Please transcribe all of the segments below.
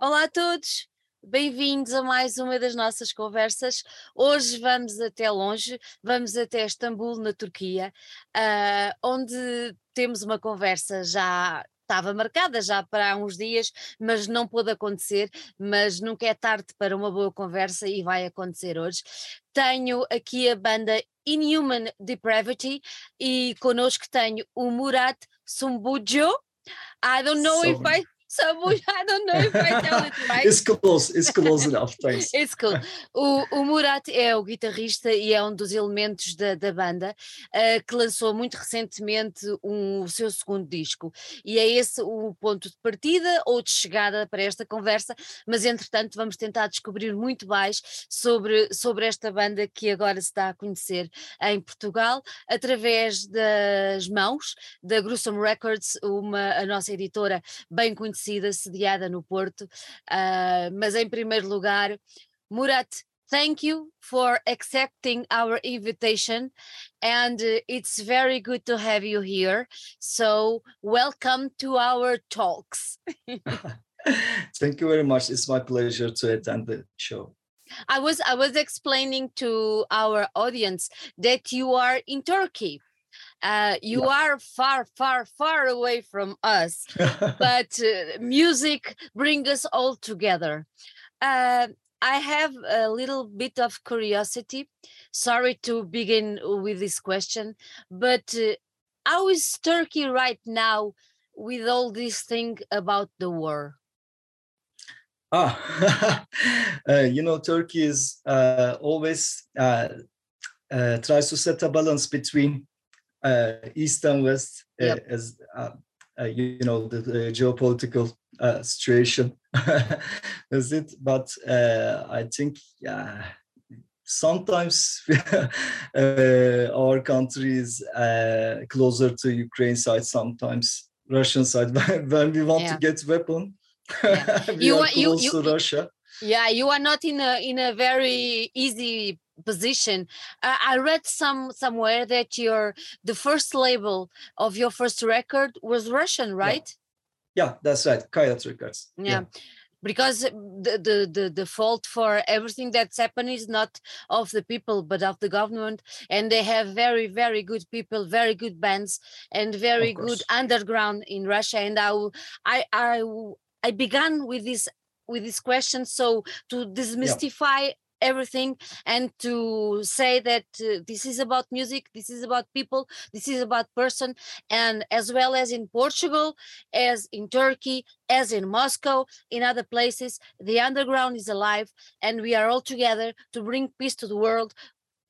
Olá a todos, bem-vindos a mais uma das nossas conversas. Hoje vamos até longe, vamos até Istambul, na Turquia, uh, onde temos uma conversa já estava marcada já para há uns dias, mas não pôde acontecer, mas nunca é tarde para uma boa conversa e vai acontecer hoje. Tenho aqui a banda Inhuman Depravity e connosco tenho o Murat Sumbujo. I don't know if I so I don't know if I tell it right. It's close, it's close enough, thanks. It's cool. O, o Murat é o guitarrista e é um dos elementos da, da banda uh, que lançou muito recentemente um, o seu segundo disco. E é esse o ponto de partida ou de chegada para esta conversa, mas entretanto vamos tentar descobrir muito mais sobre, sobre esta banda que agora se dá a conhecer em Portugal, através das mãos da Gruesome Records, uma, a nossa editora bem conhecida conhecida, sediada no Porto. Uh, mas em primeiro lugar, Murat, thank you for accepting our invitation and uh, it's very good to have you here so welcome to our talks. Thank you very much. It's my pleasure to attend the show. I was i was explaining to our audience that you are in turkey uh, you yeah. are far, far, far away from us, but uh, music brings us all together. Uh, I have a little bit of curiosity. Sorry to begin with this question, but uh, how is Turkey right now with all this thing about the war? Ah, uh, you know, Turkey is uh, always tries to set a balance between uh, east and west uh, yep. as uh, you know the, the geopolitical situation is it but i think yeah sometimes uh, our country is uh, closer to Ukraine side, sometimes Russian side. when we want yeah. to get weapon, yeah. we you, are close you, you, to Russia. Yeah, you are not in a in a very easy position. Uh, I read some somewhere that your the first label of your first record was Russian, right? Yeah, yeah that's right. Coyote Records. Yeah. yeah. Because the, the, the, the fault for everything that's happened is not of the people, but of the government. And they have very, very good people, very good bands, and very good underground in Russia. And I, I, I, I began with this with this question so to demystify everything and to say that uh, this is about music this is about people this is about person and as well as in portugal as in turkey as in moscow in other places the underground is alive and we are all together to bring peace to the world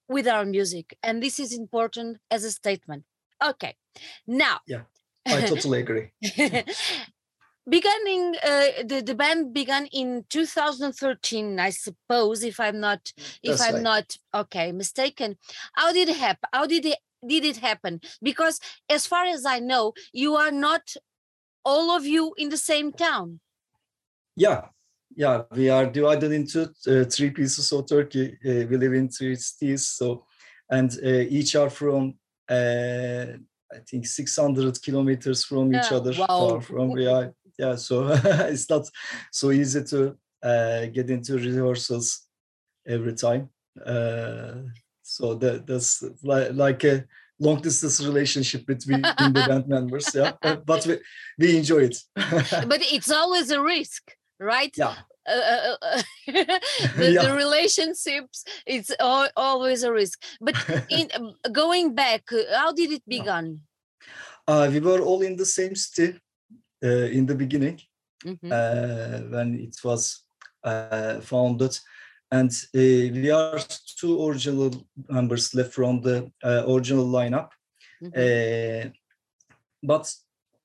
with our music. And this is important as a statement. Okay now yeah. I totally agree. beginning uh, the, the band began in 2013 i suppose if i'm not if i'm right. not okay mistaken how did it happen how did it did it happen because as far as i know you are not all of you in the same town yeah yeah we are divided into uh, three pieces of turkey uh, we live in three cities so and uh, each are from uh, I think 600 kilometers from each other, wow. far from yeah, yeah so it's not so easy to uh, get into rehearsals every time. Uh, so that that's like, like a long distance relationship between the band members yeah. But we, we enjoy it. But it's always a risk right? Yeah. Uh, uh, uh the, yeah. the, relationships it's all, always a risk. But in going back how did it begin uh, we were all in the same city. uh, in the beginning mm-hmm. Uh, when it was uh, founded. And we are two original members left from the original lineup. Mm-hmm. but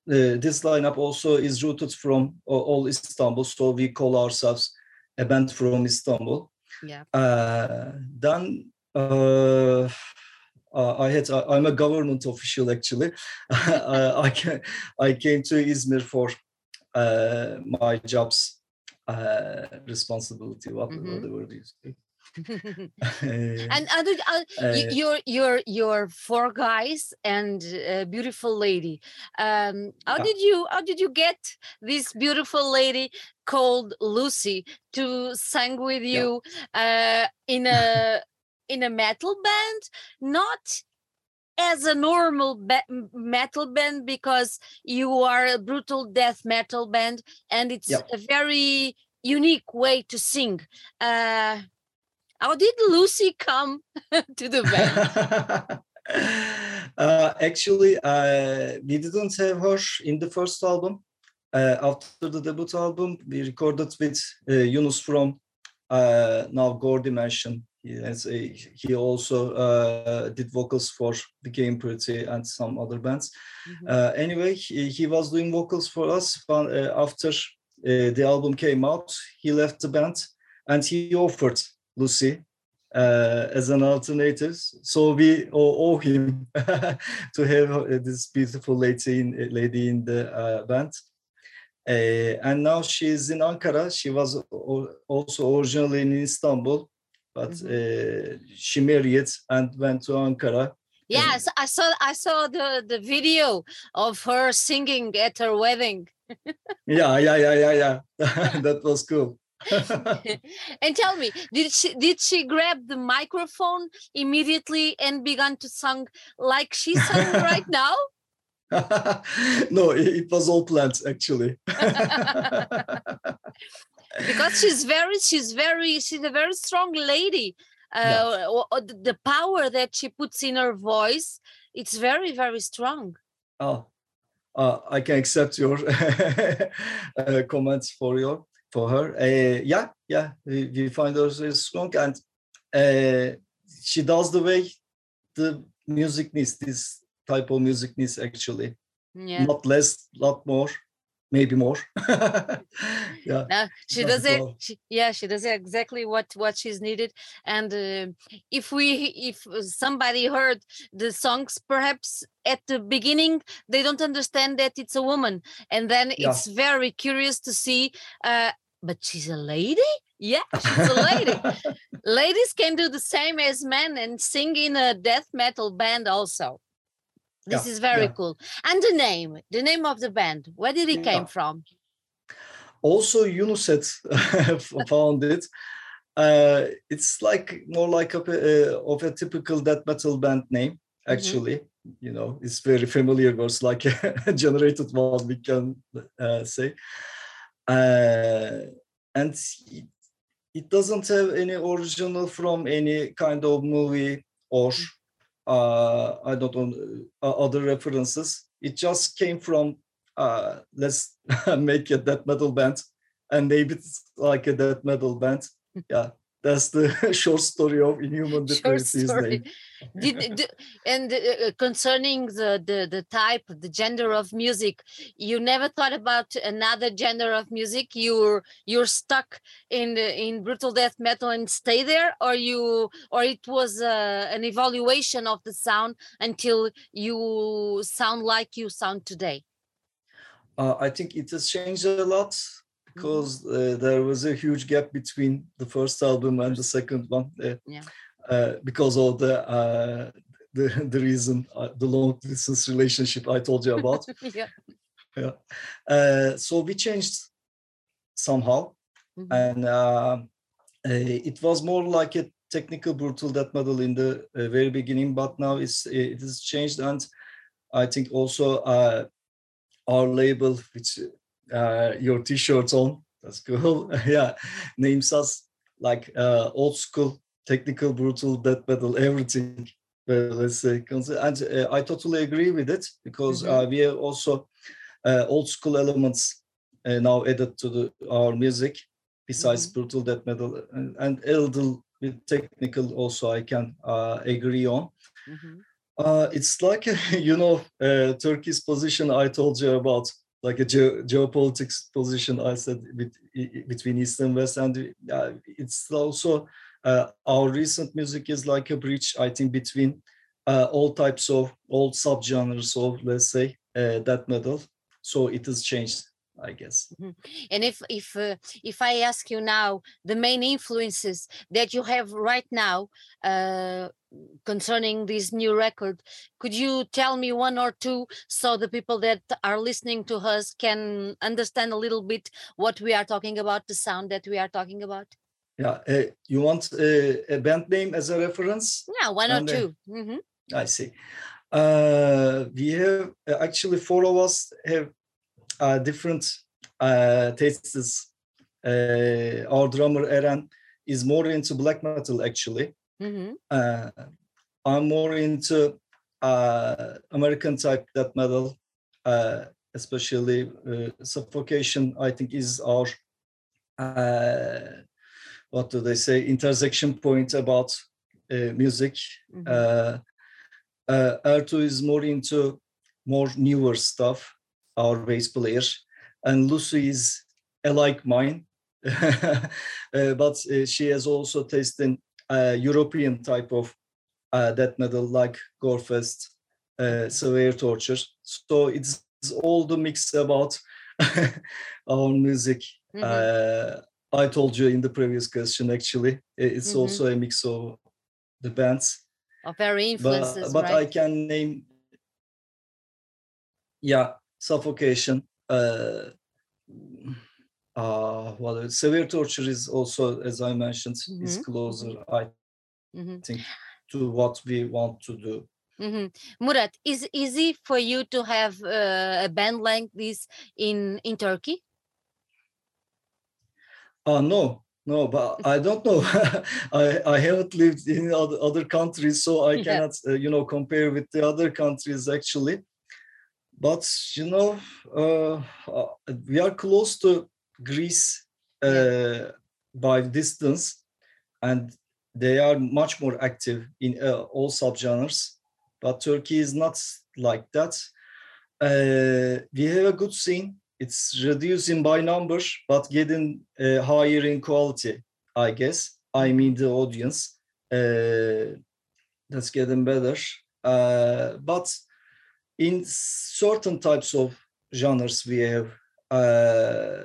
this lineup also is rooted from all Istanbul, so we call ourselves a band from Istanbul. Yeah. then uh, I had I, am a government official actually. I, came, I came to Izmir for uh, my job's uh, responsibility, what, mm-hmm. whatever it is. and other uh, uh, your your your four guys and a beautiful lady um how did you how did you get this beautiful lady called lucy to sing with you yeah. uh in a in a metal band not as a normal metal band because you are a brutal death metal band and it's yeah. a very unique way to sing uh how did Lucy come to the band? uh, actually, uh, we didn't have her in the first album. Uh, after the debut album, we recorded with uh, Yunus from uh, now Gordy mentioned. A, he also uh, did vocals for Became Pretty and some other bands. Mm -hmm. anyway, he, he, was doing vocals for us But after the album came out. He left the band and he offered Lucy uh, as an alternative. So we owe, him to have uh, this beautiful lady in, lady in the uh, band. Uh, and now she's in Ankara. She was also originally in Istanbul, but mm -hmm. she married and went to Ankara. Yes, I saw I saw the the video of her singing at her wedding. yeah, yeah, yeah, yeah, yeah. that was cool. and tell me, did she did she grab the microphone immediately and began to sing like she's sung right now? no, it, was all planned actually. Because she's very, she's very, she's a very strong lady. Uh, yeah. The power that she puts in her voice, it's very, very strong. Oh, uh, I can accept your uh, comments for your for her. Uh, yeah, yeah, we, we find her very strong, and uh, she does the way the music needs. This type of music needs actually, yeah. not less, not more maybe more. Yeah no, she does it she, yeah she does it exactly what what she's needed and uh, if we if somebody heard the songs perhaps at the beginning they don't understand that it's a woman and then yeah. it's very curious to see uh, but she's a lady? Yeah she's a lady. Ladies can do the same as men and sing in a death metal band also this yeah, is very yeah. cool and the name the name of the band where did it yeah. came from also had found it uh, it's like more like a, uh, of a typical death metal band name mm-hmm. actually mm -hmm. you know it's very familiar words like a generated one we can uh, say uh, and it, it, doesn't have any original from any kind of movie or uh, I don't know uh, other references. It just came from uh, let's make a death metal band and maybe it's like a death metal band. Yeah, that's the short story of Inhuman name. Did, did, and uh, concerning the, the the type, the gender of music, you never thought about another gender of music. You're you're stuck in in brutal death metal and stay there, or you or it was uh, an evaluation of the sound until you sound like you sound today. Uh, I think it has changed a lot because uh, there was a huge gap between the first album and the second one. Uh, yeah. Uh, because of the uh, the the reason uh, the long distance relationship I told you about. yeah. Yeah. Uh, so we changed somehow, mm -hmm. and it was more like a technical brutal death metal in the very beginning, but now it's it has changed, and I think also our label, which uh, your t-shirts on. That's cool. yeah, names us like uh, old school, technical, brutal, death metal, everything. Uh, let's say, and uh, I totally agree with it because mm -hmm. we have also uh, old school elements uh, now added to the, our music, besides mm -hmm. brutal death metal and, and a little bit technical. Also, I can agree on. Mm -hmm. it's like you know Turkey's position I told you about like a ge geopolitics position I said with, between East and West, and uh, it's also uh, our recent music is like a bridge, I think, between uh, all types of all subgenres of let's say uh, that metal. So it has changed I guess. Mhm. And if if uh, if I ask you now the main influences that you have right now uh, concerning this new record, could you tell me one or two so the people that are listening to us can understand a little bit what we are talking about, the sound that we are talking about? Yeah, uh, you want a band name as a reference? Yeah, one or And, uh, 2 Mhm. I see. Uh, we have uh, actually four of us have different uh, tastes. Uh, our drummer Eren is more into black metal actually. Mhm. Uh, I'm more into uh, American type death metal, uh, especially uh, Suffocation. I think is our uh, what do they say intersection point about uh, music. Mhm. Uh, uh, Ertuğ is more into more newer stuff, our bass player, and Lucy is like mine, Uh, but uh, she has also tasted uh, European type of uh, death metal like Gorefest, uh, Severe Torture. So it's all the mix about our music. Mhm. Uh, I told you in the previous question, actually, it's Mhm. also a mix of the bands Of very influences, but but I can name yeah suffocation uh uh well severe torture is also as I mentioned is Mhm, closer I Mhm. think to what we want to do Mhm. Murat, is easy for you to have uh, a band like this in in Turkey? uh no no but I don't know I I haven't lived in other, other countries so I Yeah. cannot uh, you know compare with the other countries actually but you know uh, uh, we are close to Greece uh, by distance and they are much more active in uh, all subgenres but Turkey is not like that. Uh, we have a good scene. It's reducing by numbers but getting uh, higher in quality I guess. I mean the audience uh, that's getting better. Uh, but in certain types of genres we have uh,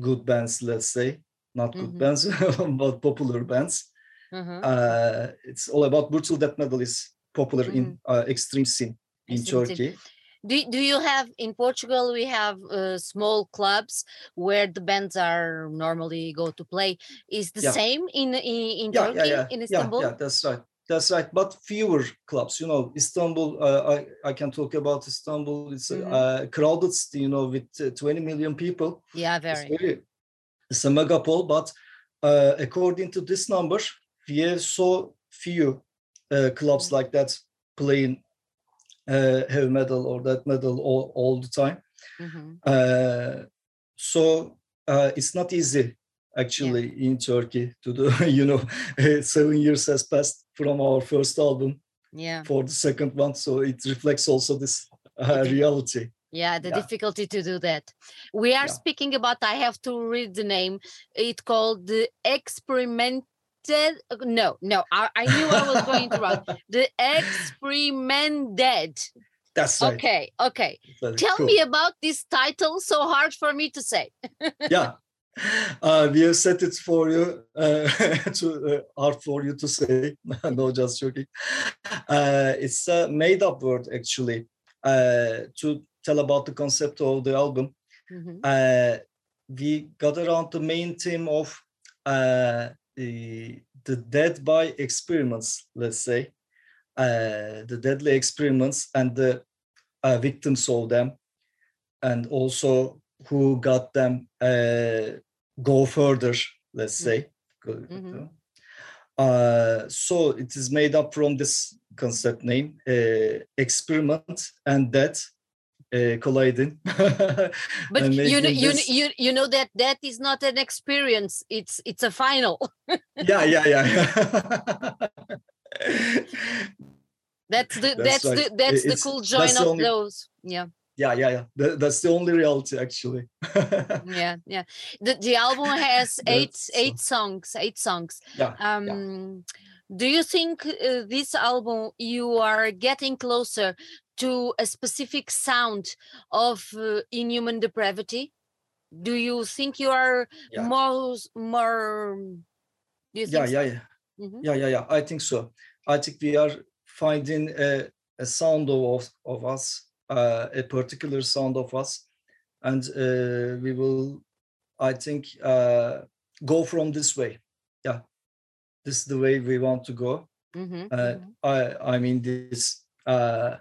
good bands let's say not good Mhm. bands but popular bands Mhm. uh, it's all about brutal death metal is popular in uh, extreme scene in Extreme scene. turkey Do, do you have in Portugal? We have uh, small clubs where the bands are normally go to play. Is the Yeah. same in in, in yeah Turkey yeah in yeah Istanbul? yeah that's right that's right but fewer clubs you know istanbul uh, i i can talk about istanbul it's a Mhm. uh, crowded city you know with uh, 20 million people Yeah, It's very. very it's a megapole, but uh, according to this number, we have so few uh, clubs like that playing uh, heavy metal or that metal all, all the time. Mhm. Uh, so uh, it's not easy actually in Turkey to do, you know, seven years has passed from our first album Yeah, for the second one. So it reflects also this uh, reality. yeah. The Yeah. difficulty to do that. We are Yeah. speaking about. I have to read the name. It called the experimented. No, no. I, I knew I was going to wrong. The Experimendead. That's right. Okay, okay. Tell cool. me about this title. So hard for me to say. yeah uh, we have set it for you uh, to uh, hard for you to say. No just joking. Uh, it's a made up word actually uh, to tell about the concept of the album. Mhm. uh, we got around the main theme of uh, the, the dead by experiments let's say. Uh, the deadly experiments and the uh, victims of them. And also who got them uh, go further let's say Go- Mhm. uh, so it is made up from this concept name uh, experiment and that uh, colliding But you know, you, this- you you know that that is not an experience. It's it's a final. yeah yeah yeah That's the That's that's, right. the that's the It's- cool that's join the of only- those. Yeah, yeah yeah yeah That- that's the only reality actually yeah, yeah. The the album has eight That's eight songs. Eight songs. yeah Um, do you think uh, this album you are getting closer to a specific sound of uh, Inhuman Depravity? do you think you are Yeah. more more do you think yeah so? yeah yeah Mhm. yeah yeah yeah i think so i think we are finding a, a sound of of us uh, a particular sound of us. And uh, we will i think uh, go from this way. Yeah. This is the way we want to go. Mhm, uh, mhm. i i mean this uh,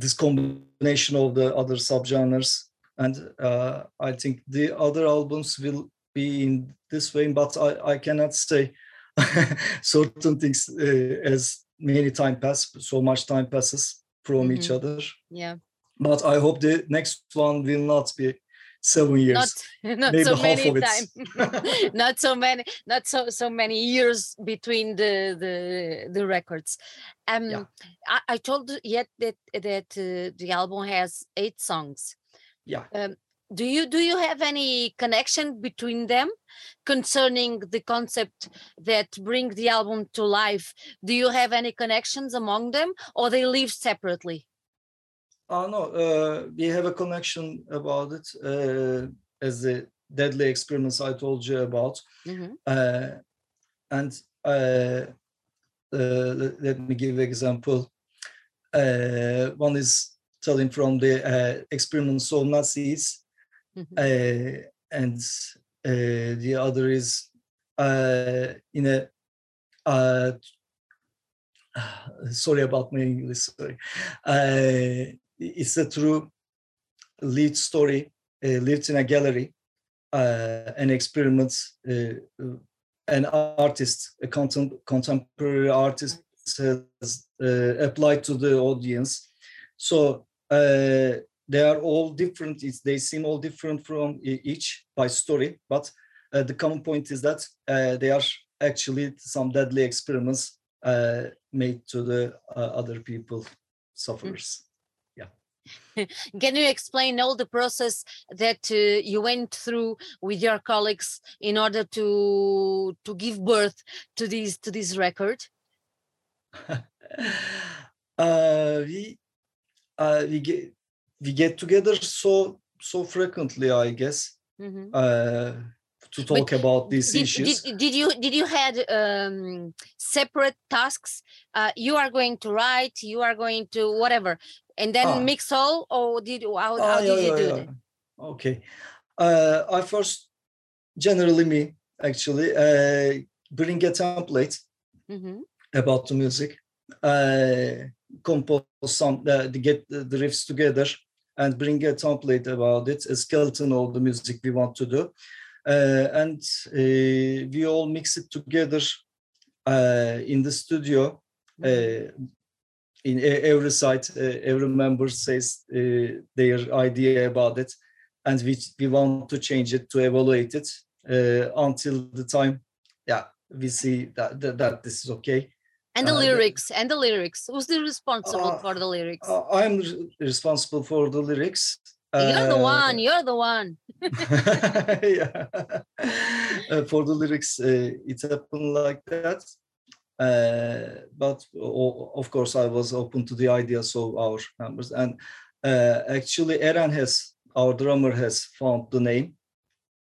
this combination of the other subgenres. And uh, i think the other albums will be in this way but i i cannot say certain things uh, as many time pass so much time passes from each Mhm. other. Yeah but i hope the next one will not be seven years. Not not maybe so many time. Not so many not so so many years between the the the records. Um Yeah. I, I told yet that that uh, the album has eight songs. Yeah. Do you do you have any connection between them concerning the concept that bring the album to life? Do you have any connections among them or they live separately Oh no, uh, we have a connection about it uh, as the deadly experiments I told you about. Mhm. Uh, and uh, uh, let, let me give example. Uh, one is telling from the uh, experiments of Nazis, Mhm. uh, and uh, the other is uh, in a uh, sorry about my English. Sorry, uh, it's a true lead story. Uh, lived in a gallery, uh, an experiment, uh, an artist, a contem- contemporary artist has uh, applied to the audience. So uh, they are all different. They seem all different from each by story, but uh, the common point is that uh, they are actually some deadly experiments uh, made to the uh, other people sufferers. Can you explain all the process that uh, you went through with your colleagues in order to to give birth to this to this record? uh, we uh, we get we get together so so frequently, I guess, Mhm. uh, to talk about these Did, issues. did, did you did you had um, separate tasks? Uh, you are going to write, you are going to whatever, and then Ah. mix all, or did how, Ah, how yeah, did you yeah, do yeah. that? Okay. Uh, I first, generally me, actually, uh, bring a template Mhm. about the music, uh, compose some, uh, to get the riffs together and bring a template about it, a skeleton of the music we want to do. Uh, and uh, we all mix it together uh, in the studio. In every site, uh, every member says uh, their idea about it, and we, we want to change it to evaluate it uh, until the time, yeah, we see that, that, that this is okay. And the uh, lyrics, and the lyrics. Who's the responsible Uh, for the lyrics? I'm responsible for the lyrics. you're the Uh, one. You're the one. yeah. Uh, for the lyrics, uh, it happened like that. Uh, but of course, I was open to the ideas of our members. And uh, actually, Eren has, our drummer, has found the name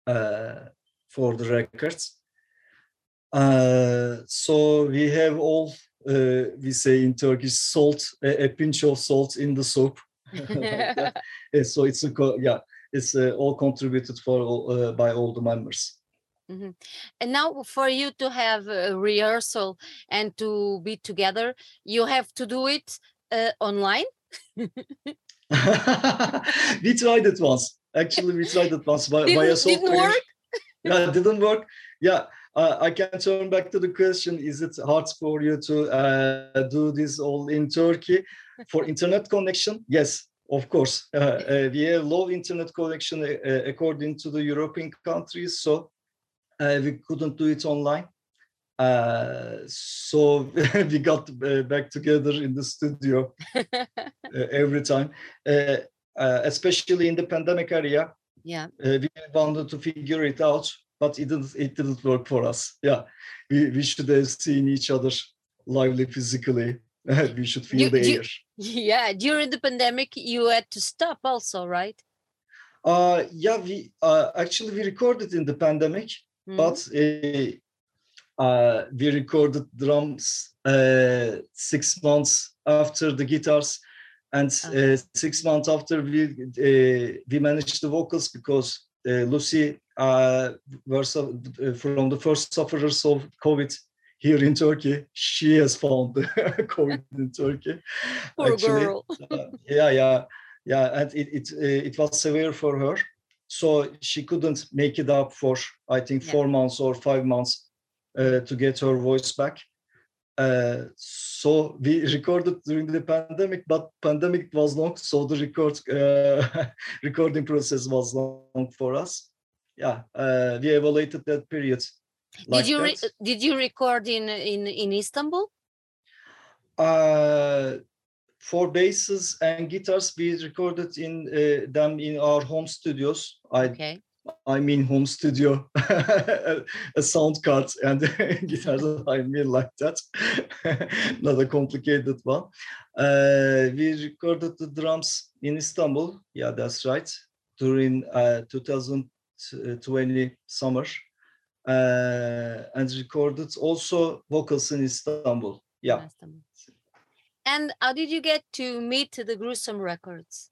uh, for the records. Uh, so we have all, uh, we say in Turkish, salt, a, a pinch of salt in the soup. like. So it's a yeah it's uh, all contributed for all, uh, by all the members. And now for you to have a rehearsal and to be together, you have to do it uh, online. we tried it once. Actually we tried it once by, by a Didn't- didn't software. work? yeah it didn't work. Yeah uh, i can turn back to the question. Is it hard for you to uh, do this all in turkey? For internet connection yes of course uh, uh, we have low internet connection uh, according to the european countries so uh, we couldn't do it online. Uh, so we got uh, back together in the studio uh, every time. Uh, uh, especially in the pandemic area yeah. uh, we wanted to figure it out but it didn't it didn't work for us. Yeah we, we should have seen each other lively physically we should feel You- the you- air Yeah. During the pandemic, you had to stop also, right? Uh, yeah, we uh, actually we recorded in the pandemic, Mhm. but uh, uh, we recorded drums uh, six months after the guitars, and Okay. uh, six months after we uh, we managed the vocals because uh, Lucy uh, was uh, from the first sufferers of COVID here in Turkey. She has found the COVID in Turkey. Poor actually. girl. Uh, yeah, yeah, yeah, and it it uh, it was severe for her, so she couldn't make it up for I think Yeah. four months or five months uh, to get her voice back. Uh, so we recorded during the pandemic, but pandemic was long, so the record uh, recording process was long for us. Yeah, uh, we evaluated that period. Like did you re- did you record in in in Istanbul? Uh, for basses and guitars, we recorded in uh, them in our home studios. I Okay. I mean home studio, a sound card and guitars. I mean like that, not a complicated one. Uh, we recorded the drums in Istanbul. Yeah, that's right. During uh, 2020 summer, uh, and recorded also vocals in Istanbul. Yeah. Istanbul. And how did you get to meet the gruesome records?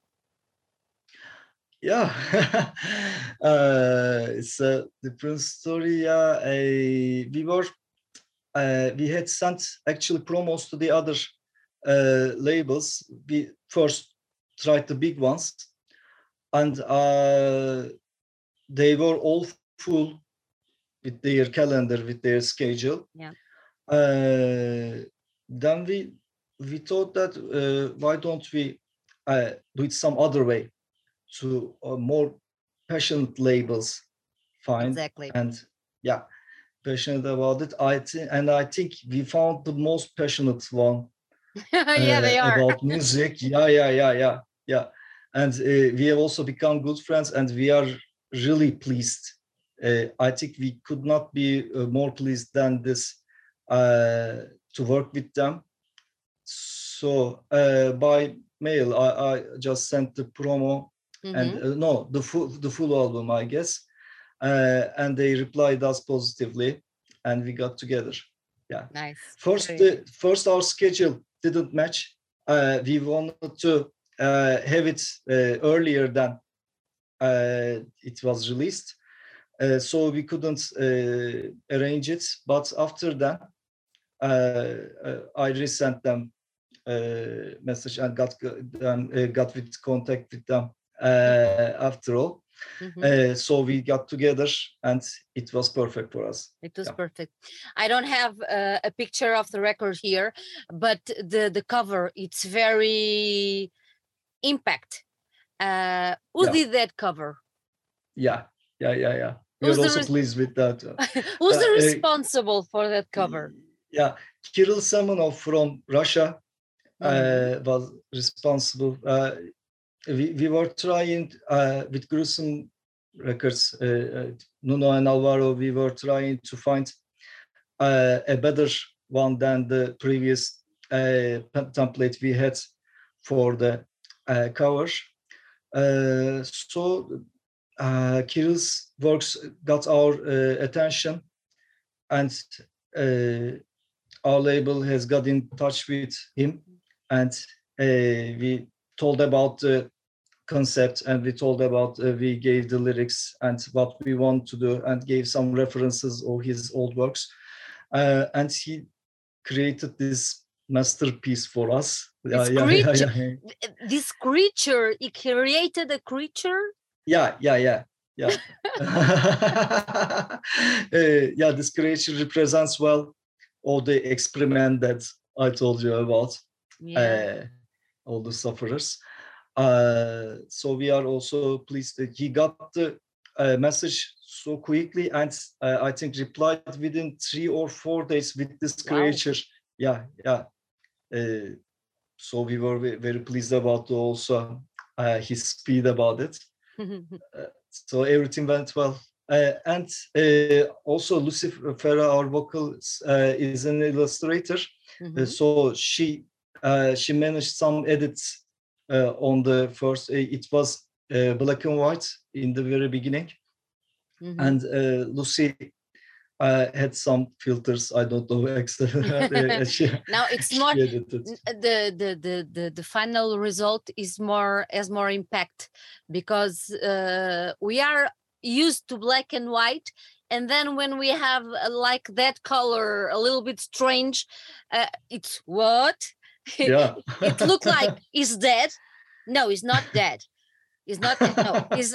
Yeah, uh, it's a different story. Yeah, uh, we were, uh, we had sent actually promos to the other uh, labels. We first tried the big ones, and uh, they were all full with their calendar, with their schedule. Yeah. Uh, then we we thought that uh, why don't we uh, do it some other way? to uh, more passionate labels find Exactly. and yeah passionate about it i think and i think we found the most passionate one yeah, uh, they are. about music yeah yeah yeah yeah yeah and uh, we have also become good friends and we are really pleased uh, i think we could not be uh, more pleased than this uh, to work with them. So uh, by mail I, I just sent the promo Mhm. and uh, no the full the full album i guess. Uh, and they replied us positively and we got together. Yeah. Nice. first Very the first our schedule didn't match. Uh, we wanted to uh, have it uh, earlier than uh, it was released uh, so we couldn't uh, arrange it but after that uh, uh, i resent them uh, message and got them uh, got with contact with them uh, after all Mhm. uh, so we got together and it was perfect for us It was Yeah. perfect. I don't have uh, a picture of the record here, but the the cover it's very impact. Uh, who Yeah. did that cover? yeah yeah yeah yeah we Who's were the also pleased with that Who's the Uh, uh, responsible for that cover? yeah kirill semenov from russia uh, was responsible uh, we, we were trying uh, with gruesome records uh, uh, nuno and alvaro we were trying to find uh, a better one than the previous uh, template we had for the uh, cover uh, so uh, Kirill's works got our uh, attention and uh, our label has got in touch with him and uh, we told about the concept and we told about uh, we gave the lyrics and what we want to do and gave some references of his old works. Uh, and he created this masterpiece for us. This yeah, creature- yeah, Th- This creature, he created a creature. yeah yeah yeah yeah Uh, yeah this creature represents well all the experiment that i told you about Yeah. uh, all the sufferers. Uh, so we are also pleased that he got the uh, message so quickly and uh, I think replied within three or four days with this Wow. creature. Yeah, yeah. Uh, so we were very pleased about also uh, his speed about it. So everything went well. Uh, and uh, also Lucifer, our vocal, uh, is an illustrator. Uh, Mhm. so she uh, she managed some edits uh, on the first. uh, It was uh, black and white in the very beginning, Mhm. and uh, Lucy uh, had some filters. I don't know exactly. now it's more edited. the, the the the the final result is more has more impact because uh, we are used to black and white and then when we have uh, like that color a little bit strange uh, it's what Yeah. it looked like he's dead no he's not dead he's not no he's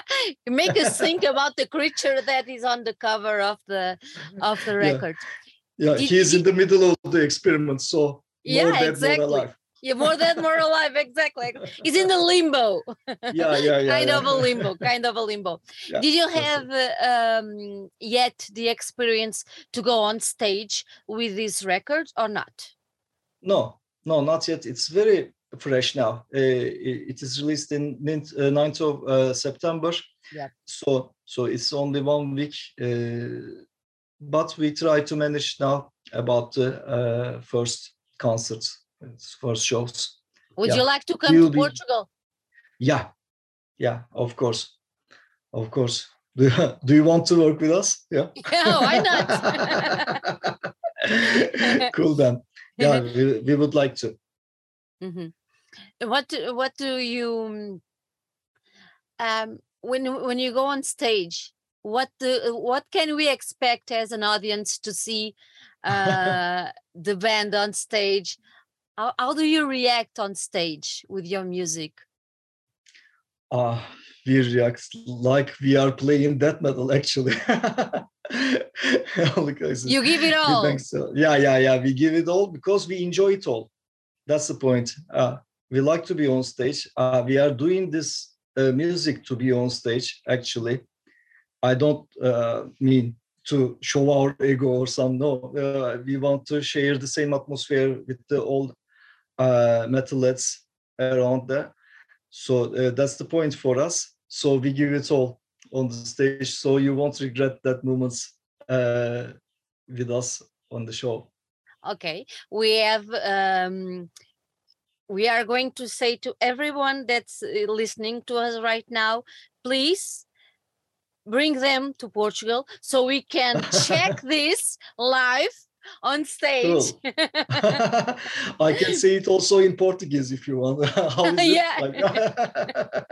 make us think about the creature that is on the cover of the of the record yeah, Did- he's in the middle of the experiment, so more Yeah, dead, exactly. more alive. yeah more dead more alive exactly he's in the limbo Yeah, yeah, yeah. kind yeah. of a limbo kind of a limbo Yeah, did you have uh, um, yet the experience to go on stage with this record or not No, no, not yet. It's very fresh now. Uh, it is released in mint- uh, 9th of uh, September. Yep. So, so it's only one week. Uh, but we try to manage now about the uh, first concerts, first shows. would Yeah. you like to come We'll to be- portugal Yeah, yeah, of course, of course. Do you, do you want to work with us? Yeah. yeah why not cool then. Yeah, we, we would like to. Mhm. What do, what do you um when when you go on stage? What do, what can we expect as an audience to see uh, the band on stage? How, how do you react on stage with your music? Uh, we react like we are playing death metal actually. All the guys- You give it all. so. Yeah, yeah, yeah. We give it all because we enjoy it all. That's the point. Uh, we like to be on stage. Uh, we are doing this uh, music to be on stage. Actually, I don't uh, mean to show our ego or some. No, uh, we want to share the same atmosphere with the old uh, metalheads around there. So uh, that's the point for us. So we give it all on the stage. So you won't regret that moments with us on the show. Okay, we have um, we are going to say to everyone that's uh, listening to us right now, please bring them to Portugal so we can check this live on stage. I can say it also in Portuguese if you want. Yeah.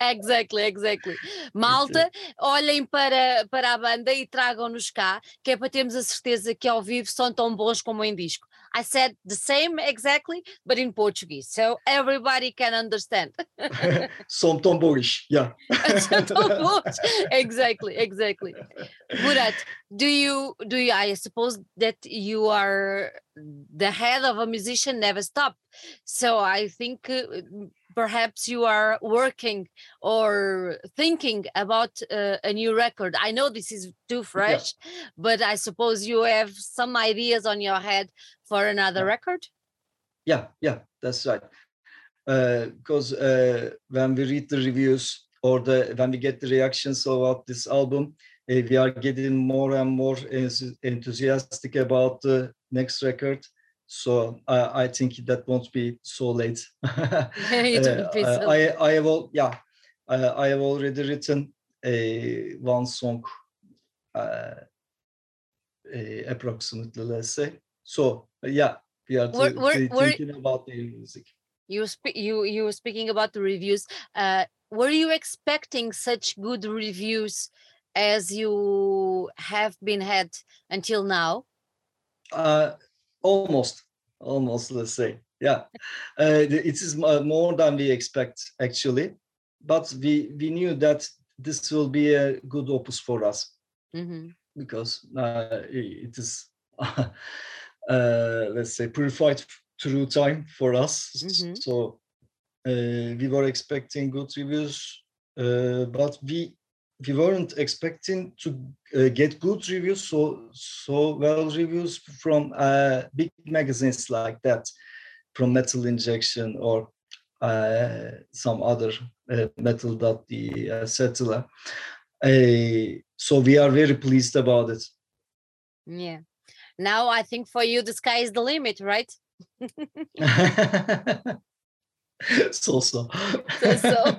Exactly, exactly. Malta, olhem para, para a banda e tragam-nos cá, que é para termos a certeza que ao vivo são tão bons como em disco. I said the same exactly, but in Portuguese, so everybody can understand. São tão boas. Yeah. São tão bons. exactly, exactly. Murat, do you do you? I suppose that you are the head of a musician, never stop. So I think uh, perhaps you are working or thinking about uh, a new record. I know this is too fresh, but I suppose you have some ideas on your head for another record. Yeah, yeah, that's right. Uh, because uh, when we read the reviews or the when we get the reactions about this album, uh, we are getting more and more enthusiastic about the next record. So uh, I think that won't be so late. It Uh, won't be uh, I I have al- yeah, uh, I have already written a one song, uh, uh, approximately let's say. So yeah, we are Where- thi- where- thi- where- thinking about the music. you spe- you you were speaking about the reviews uh were you expecting such good reviews as you have been had until now Uh, almost, almost. Let's say, yeah. Uh, it is more than we expect actually, but we we knew that this will be a good opus for us Mhm. because uh, it is, uh, let's say, purified through time for us. Mhm. So uh, we were expecting good reviews, uh, but we we weren't expecting to uh, get good reviews, so so well reviews from uh, big magazines like that, from Metal Injection or uh, some other uh, Metal dot the etc. Uh, so we are very pleased about it. yeah now i think for you the sky is the limit right so so. So so.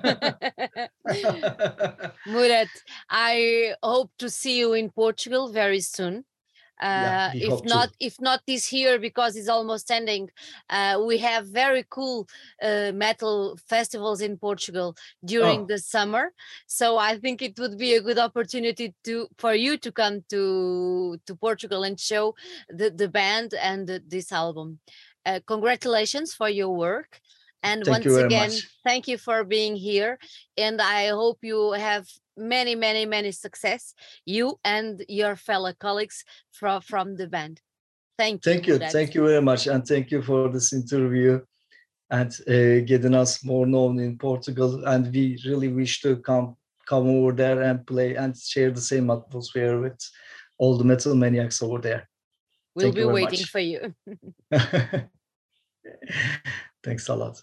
Murat, I hope to see you in Portugal very soon. Yeah, Uh, we if hope to. not, if not this year because it's almost ending, uh, we have very cool uh, metal festivals in Portugal during Oh. the summer. So I think it would be a good opportunity to for you to come to to Portugal and show the the band and the, this album. Uh, congratulations for your work. And Thank once again, much. thank you for being here. And I hope you have many, many, many success, you and your fellow colleagues from, from the band. Thank you. Thank you. Thank you very much. And thank you for this interview and uh, getting us more known in Portugal. And we really wish to come come over there and play and share the same atmosphere with all the metal maniacs over there. We'll thank be waiting much. for you. Thanks a lot.